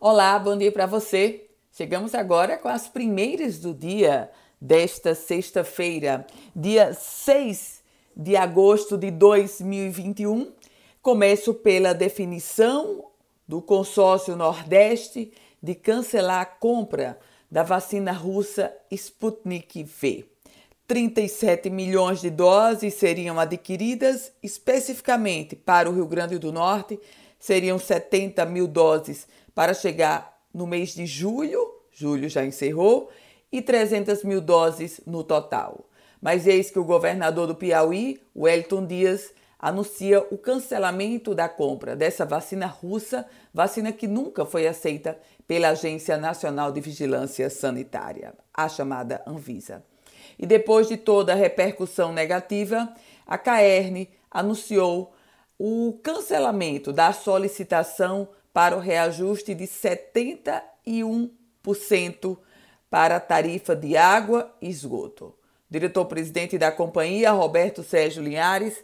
Olá, bom dia para você. Chegamos agora com as primeiras do dia desta sexta-feira, dia 6 de agosto de 2021. Começo pela definição do consórcio Nordeste de cancelar a compra da vacina russa Sputnik V. 37 milhões de doses seriam adquiridas especificamente para o Rio Grande do Norte, seriam 70 mil doses para chegar no mês de julho, julho já encerrou, e 300 mil doses no total. Mas eis que o governador do Piauí, Wellington Dias, anuncia o cancelamento da compra dessa vacina russa, vacina que nunca foi aceita pela Agência Nacional de Vigilância Sanitária, a chamada Anvisa. E depois de toda a repercussão negativa, a Caerne anunciou o cancelamento da solicitação para o reajuste de 71% para a tarifa de água e esgoto. Diretor-presidente da companhia, Roberto Sérgio Linhares,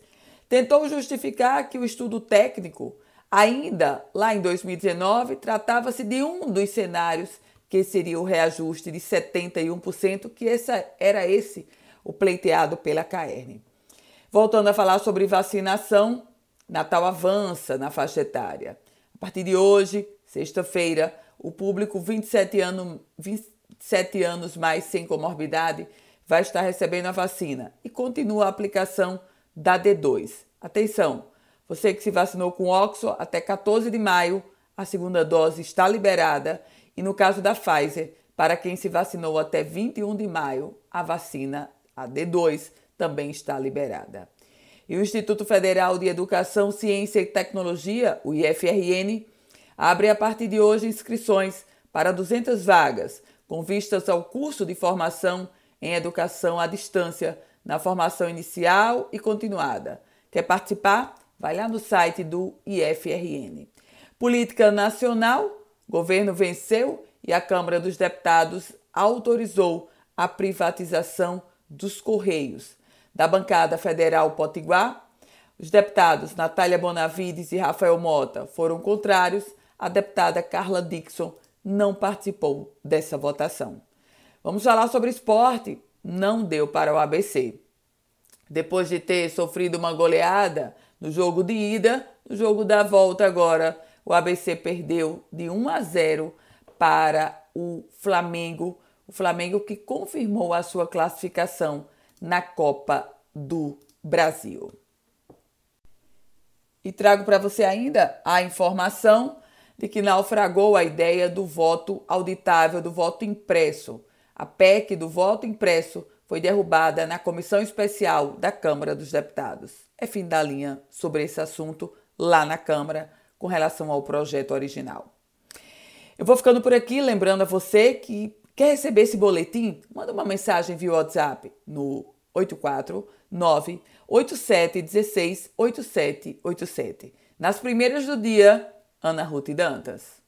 tentou justificar que o estudo técnico, ainda lá em 2019, tratava-se de um dos cenários que seria o reajuste de 71%, que essa, era esse o pleiteado pela CAERN. Voltando a falar sobre vacinação, Natal avança na faixa etária. Partir de hoje, sexta-feira, o público 27 anos, 27 anos mais sem comorbidade vai estar recebendo a vacina e continua a aplicação da D2. Atenção, você que se vacinou com Oxford até 14 de maio, a segunda dose está liberada e no caso da Pfizer, para quem se vacinou até 21 de maio, a vacina, a D2, também está liberada. E o Instituto Federal de Educação, Ciência e Tecnologia, o IFRN, abre a partir de hoje inscrições para 200 vagas, com vistas ao curso de formação em educação à distância, na formação inicial e continuada. Quer participar? Vai lá no site do IFRN. Política Nacional, governo venceu e a Câmara dos Deputados autorizou a privatização dos Correios da bancada federal Potiguar, os deputados Natália Bonavides e Rafael Mota foram contrários, a deputada Carla Dixon não participou dessa votação. Vamos falar sobre esporte. Não deu para o ABC. Depois de ter sofrido uma goleada no jogo de ida, no jogo da volta agora, o ABC perdeu de 1 a 0 para o Flamengo, o Flamengo que confirmou a sua classificação na Copa do Brasil. E trago para você ainda a informação de que naufragou a ideia do voto auditável, do voto impresso. A PEC do voto impresso foi derrubada na comissão especial da Câmara dos Deputados. É fim da linha sobre esse assunto lá na Câmara com relação ao projeto original. Eu vou ficando por aqui, lembrando a você que quer receber esse boletim, manda uma mensagem via WhatsApp no 849 8716 8787. Nas primeiras do dia, Ana Ruth Dantas.